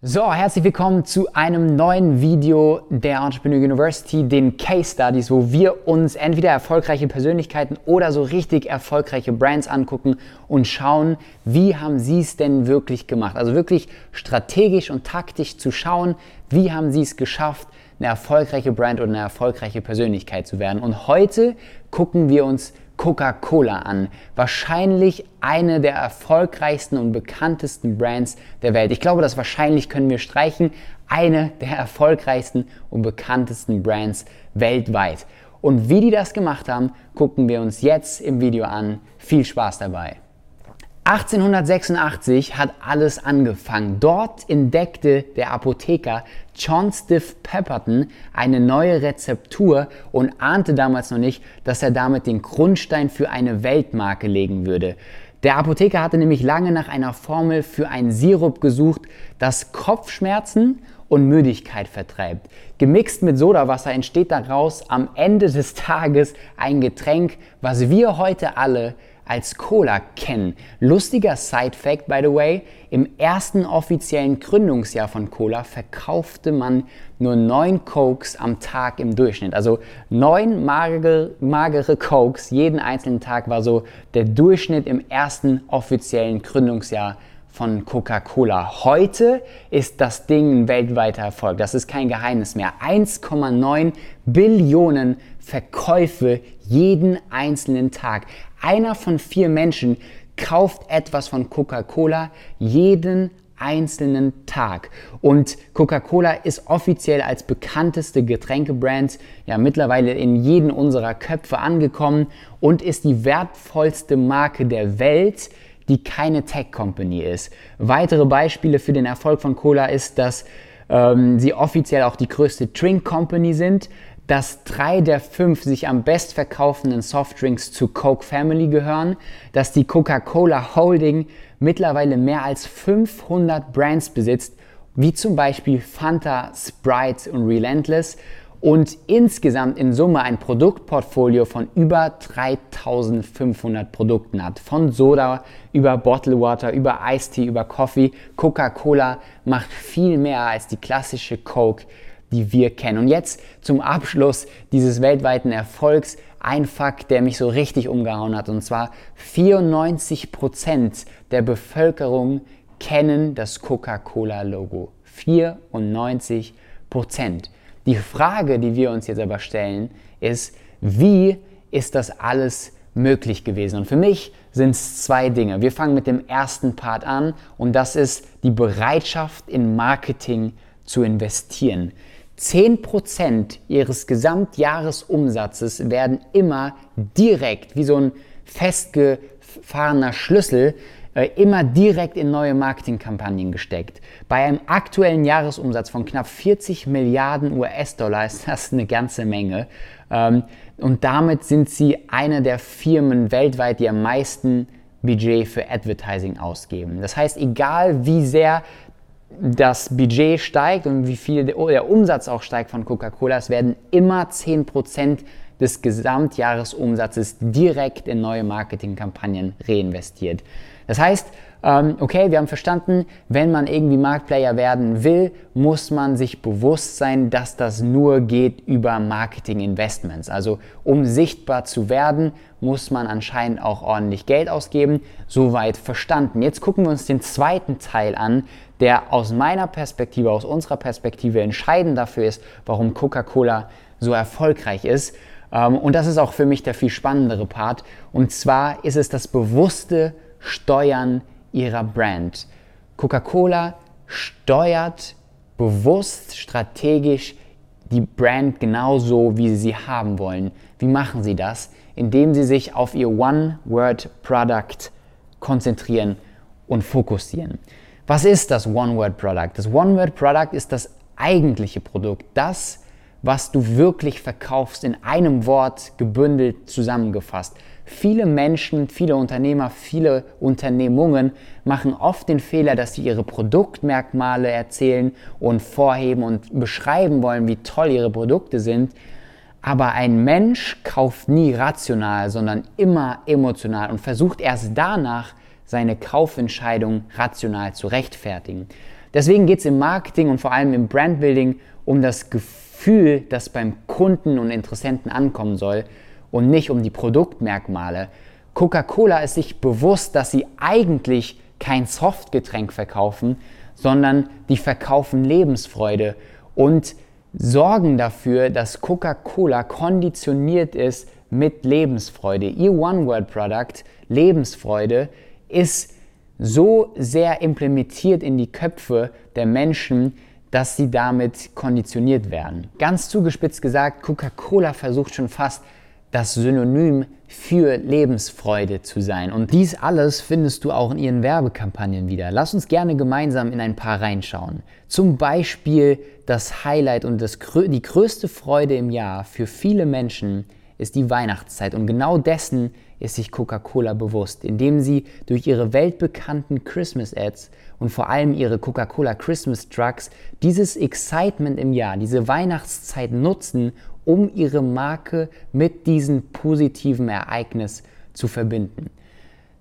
So, herzlich willkommen zu einem neuen Video der Entrepreneur University, den Case Studies, wo wir uns entweder erfolgreiche Persönlichkeiten oder so richtig erfolgreiche Brands angucken und schauen, wie haben sie es denn wirklich gemacht. Also wirklich strategisch und taktisch zu schauen, wie haben sie es geschafft, eine erfolgreiche Brand oder eine erfolgreiche Persönlichkeit zu werden. Und heute gucken wir uns Coca-Cola an. Wahrscheinlich eine der erfolgreichsten und bekanntesten Brands der Welt. Ich glaube, das wahrscheinlich können wir streichen. Eine der erfolgreichsten und bekanntesten Brands weltweit. Und wie die das gemacht haben, gucken wir uns jetzt im Video an. Viel Spaß dabei. 1886 hat alles angefangen. Dort entdeckte der Apotheker John Stiff Pepperton eine neue Rezeptur und ahnte damals noch nicht, dass er damit den Grundstein für eine Weltmarke legen würde. Der Apotheker hatte nämlich lange nach einer Formel für einen Sirup gesucht, das Kopfschmerzen und Müdigkeit vertreibt. Gemixt mit Sodawasser entsteht daraus am Ende des Tages ein Getränk, was wir heute alle als Cola kennen. Lustiger Side Fact, by the way, im ersten offiziellen Gründungsjahr von Cola verkaufte man nur neun Cokes am Tag im Durchschnitt. Also neun magere, magere Cokes jeden einzelnen Tag war so der Durchschnitt im ersten offiziellen Gründungsjahr von Coca-Cola. Heute ist das Ding ein weltweiter Erfolg. Das ist kein Geheimnis mehr. 1,9 Billionen Verkäufe jeden einzelnen Tag. Einer von vier Menschen kauft etwas von Coca-Cola jeden einzelnen Tag. Und Coca-Cola ist offiziell als bekannteste Getränkebrand ja mittlerweile in jeden unserer Köpfe angekommen und ist die wertvollste Marke der Welt, die keine Tech-Company ist. Weitere Beispiele für den Erfolg von Cola ist, dass ähm, sie offiziell auch die größte Drink Company sind, dass drei der fünf sich am best verkaufenden Softdrinks zu Coke Family gehören, dass die Coca-Cola Holding mittlerweile mehr als 500 Brands besitzt, wie zum Beispiel Fanta, Sprite und Relentless und insgesamt in Summe ein Produktportfolio von über 3500 Produkten hat. Von Soda über Bottled Water, über Iced Tea, über Coffee. Coca-Cola macht viel mehr als die klassische Coke die wir kennen. Und jetzt zum Abschluss dieses weltweiten Erfolgs ein Fakt, der mich so richtig umgehauen hat. Und zwar 94 Prozent der Bevölkerung kennen das Coca-Cola-Logo. 94%. Prozent. Die Frage, die wir uns jetzt aber stellen, ist, wie ist das alles möglich gewesen? Und für mich sind es zwei Dinge. Wir fangen mit dem ersten Part an und das ist die Bereitschaft in Marketing zu investieren. 10% ihres Gesamtjahresumsatzes werden immer direkt, wie so ein festgefahrener Schlüssel, äh, immer direkt in neue Marketingkampagnen gesteckt. Bei einem aktuellen Jahresumsatz von knapp 40 Milliarden US-Dollar ist das eine ganze Menge. Ähm, und damit sind sie eine der Firmen weltweit, die am meisten Budget für Advertising ausgeben. Das heißt, egal wie sehr das Budget steigt und wie viel der Umsatz auch steigt von Coca-Cola, es werden immer 10% des Gesamtjahresumsatzes direkt in neue Marketingkampagnen reinvestiert. Das heißt, ähm, okay, wir haben verstanden, wenn man irgendwie Marktplayer werden will, muss man sich bewusst sein, dass das nur geht über Marketing-Investments. Also um sichtbar zu werden, muss man anscheinend auch ordentlich Geld ausgeben. Soweit verstanden. Jetzt gucken wir uns den zweiten Teil an, der aus meiner Perspektive, aus unserer Perspektive entscheidend dafür ist, warum Coca-Cola so erfolgreich ist. Ähm, und das ist auch für mich der viel spannendere Part. Und zwar ist es das bewusste Steuern ihrer Brand. Coca-Cola steuert bewusst, strategisch die Brand genauso, wie sie sie haben wollen. Wie machen sie das? Indem sie sich auf ihr One-Word-Product konzentrieren und fokussieren. Was ist das One-Word-Product? Das One-Word-Product ist das eigentliche Produkt, das, was du wirklich verkaufst, in einem Wort gebündelt zusammengefasst. Viele Menschen, viele Unternehmer, viele Unternehmungen machen oft den Fehler, dass sie ihre Produktmerkmale erzählen und vorheben und beschreiben wollen, wie toll ihre Produkte sind. Aber ein Mensch kauft nie rational, sondern immer emotional und versucht erst danach seine Kaufentscheidung rational zu rechtfertigen. Deswegen geht es im Marketing und vor allem im Brandbuilding um das Gefühl, das beim Kunden und Interessenten ankommen soll und nicht um die Produktmerkmale. Coca-Cola ist sich bewusst, dass sie eigentlich kein Softgetränk verkaufen, sondern die verkaufen Lebensfreude und sorgen dafür, dass Coca-Cola konditioniert ist mit Lebensfreude. Ihr One-Word-Product, Lebensfreude, ist so sehr implementiert in die Köpfe der Menschen, dass sie damit konditioniert werden. Ganz zugespitzt gesagt, Coca-Cola versucht schon fast das Synonym für Lebensfreude zu sein. Und dies alles findest du auch in ihren Werbekampagnen wieder. Lass uns gerne gemeinsam in ein paar reinschauen. Zum Beispiel das Highlight und das, die größte Freude im Jahr für viele Menschen ist die Weihnachtszeit. Und genau dessen ist sich Coca-Cola bewusst, indem sie durch ihre weltbekannten Christmas Ads und vor allem ihre Coca-Cola Christmas Trucks dieses Excitement im Jahr, diese Weihnachtszeit nutzen, um ihre Marke mit diesem positiven Ereignis zu verbinden.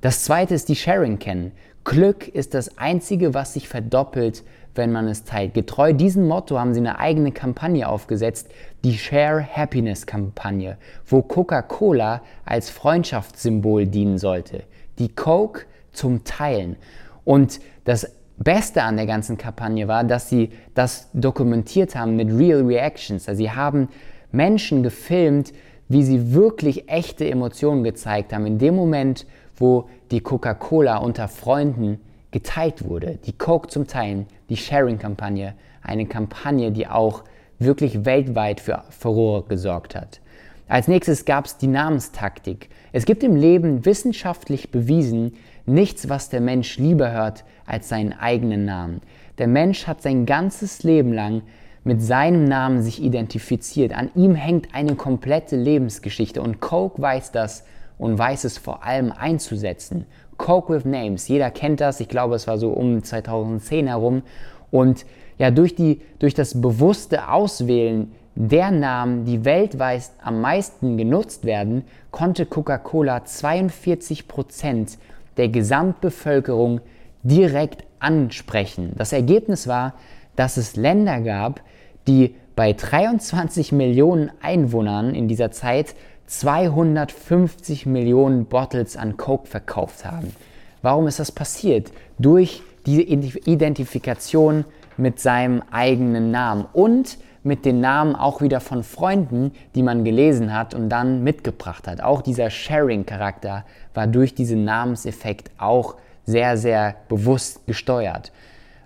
Das zweite ist die Sharing kennen. Glück ist das einzige, was sich verdoppelt, wenn man es teilt. Getreu diesem Motto haben sie eine eigene Kampagne aufgesetzt, die Share Happiness Kampagne, wo Coca-Cola als Freundschaftssymbol dienen sollte. Die Coke zum Teilen. Und das Beste an der ganzen Kampagne war, dass sie das dokumentiert haben mit Real Reactions. Also sie haben Menschen gefilmt, wie sie wirklich echte Emotionen gezeigt haben. In dem Moment, wo die Coca-Cola unter Freunden geteilt wurde. Die Coke zum Teilen, die Sharing-Kampagne, eine Kampagne, die auch wirklich weltweit für Furore gesorgt hat. Als nächstes gab es die Namenstaktik. Es gibt im Leben wissenschaftlich bewiesen nichts, was der Mensch lieber hört als seinen eigenen Namen. Der Mensch hat sein ganzes Leben lang mit seinem Namen sich identifiziert. An ihm hängt eine komplette Lebensgeschichte und Coke weiß das und weiß es vor allem einzusetzen. Coke with Names, jeder kennt das, ich glaube es war so um 2010 herum und ja, durch, die, durch das bewusste Auswählen der Namen, die weltweit am meisten genutzt werden, konnte Coca-Cola 42% der Gesamtbevölkerung direkt ansprechen. Das Ergebnis war, dass es Länder gab, die bei 23 Millionen Einwohnern in dieser Zeit 250 Millionen Bottles an Coke verkauft haben. Warum ist das passiert? Durch die Identifikation mit seinem eigenen Namen und mit den Namen auch wieder von Freunden, die man gelesen hat und dann mitgebracht hat. Auch dieser Sharing-Charakter war durch diesen Namenseffekt auch sehr, sehr bewusst gesteuert.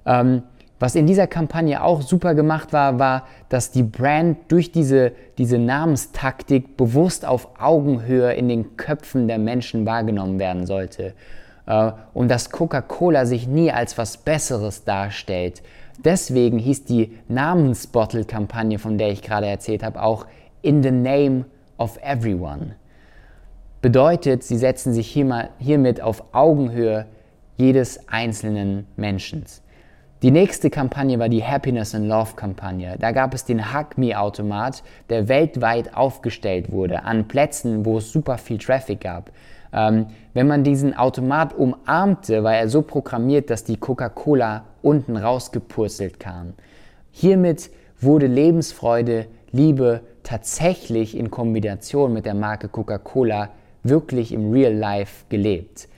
Ähm, was in dieser Kampagne auch super gemacht war, war, dass die Brand durch diese, diese Namenstaktik bewusst auf Augenhöhe in den Köpfen der Menschen wahrgenommen werden sollte. Äh, und dass Coca-Cola sich nie als was Besseres darstellt. Deswegen hieß die Namensbottle-Kampagne, von der ich gerade erzählt habe, auch In the Name of Everyone. Bedeutet, sie setzen sich hiermit auf Augenhöhe jedes einzelnen Menschen. Die nächste Kampagne war die Happiness and Love Kampagne. Da gab es den Hug Me Automat, der weltweit aufgestellt wurde an Plätzen, wo es super viel Traffic gab. Ähm, wenn man diesen Automat umarmte, war er so programmiert, dass die Coca-Cola unten rausgepurzelt kam. Hiermit wurde Lebensfreude, Liebe tatsächlich in Kombination mit der Marke Coca-Cola wirklich im Real Life gelebt.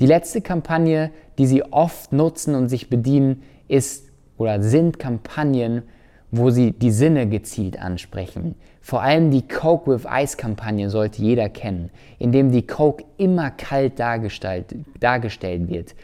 Die letzte Kampagne, die sie oft nutzen und sich bedienen, ist oder sind Kampagnen, wo sie die Sinne gezielt ansprechen. Vor allem die Coke with Ice Kampagne sollte jeder kennen, indem die Coke immer kalt dargestellt, dargestellt wird.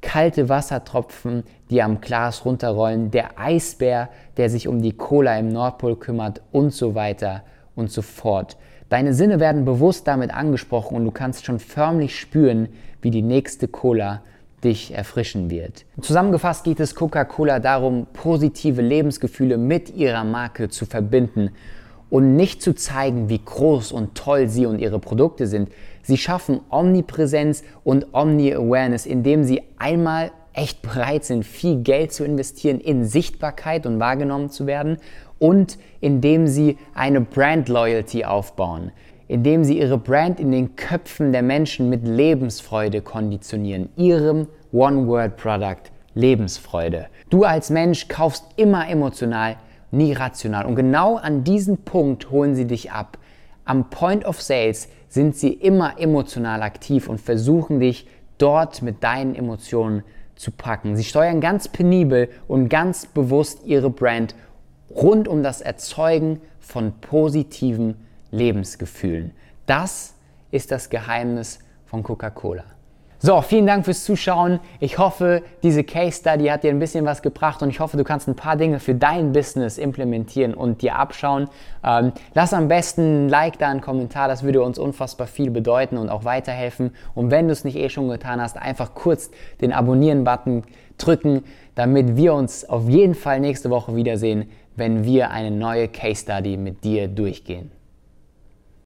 Kalte Wassertropfen, die am Glas runterrollen, der Eisbär, der sich um die Cola im Nordpol kümmert und so weiter und so fort. Deine Sinne werden bewusst damit angesprochen und du kannst schon förmlich spüren, wie die nächste Cola dich erfrischen wird. Zusammengefasst geht es Coca-Cola darum, positive Lebensgefühle mit ihrer Marke zu verbinden und nicht zu zeigen, wie groß und toll sie und ihre Produkte sind. Sie schaffen Omnipräsenz und Omni-Awareness, indem sie einmal echt bereit sind, viel Geld zu investieren in Sichtbarkeit und wahrgenommen zu werden und indem sie eine Brand Loyalty aufbauen, indem sie ihre Brand in den Köpfen der Menschen mit Lebensfreude konditionieren, ihrem One-Word-Product Lebensfreude. Du als Mensch kaufst immer emotional, nie rational. Und genau an diesem Punkt holen sie dich ab. Am Point of Sales sind sie immer emotional aktiv und versuchen dich dort mit deinen Emotionen zu packen. Sie steuern ganz penibel und ganz bewusst ihre Brand rund um das Erzeugen von positiven Lebensgefühlen. Das ist das Geheimnis von Coca-Cola. So, vielen Dank fürs Zuschauen. Ich hoffe, diese Case Study hat dir ein bisschen was gebracht und ich hoffe, du kannst ein paar Dinge für dein Business implementieren und dir abschauen. Ähm, lass am besten ein Like da, einen Kommentar, das würde uns unfassbar viel bedeuten und auch weiterhelfen. Und wenn du es nicht eh schon getan hast, einfach kurz den Abonnieren-Button drücken, damit wir uns auf jeden Fall nächste Woche wiedersehen, wenn wir eine neue Case Study mit dir durchgehen.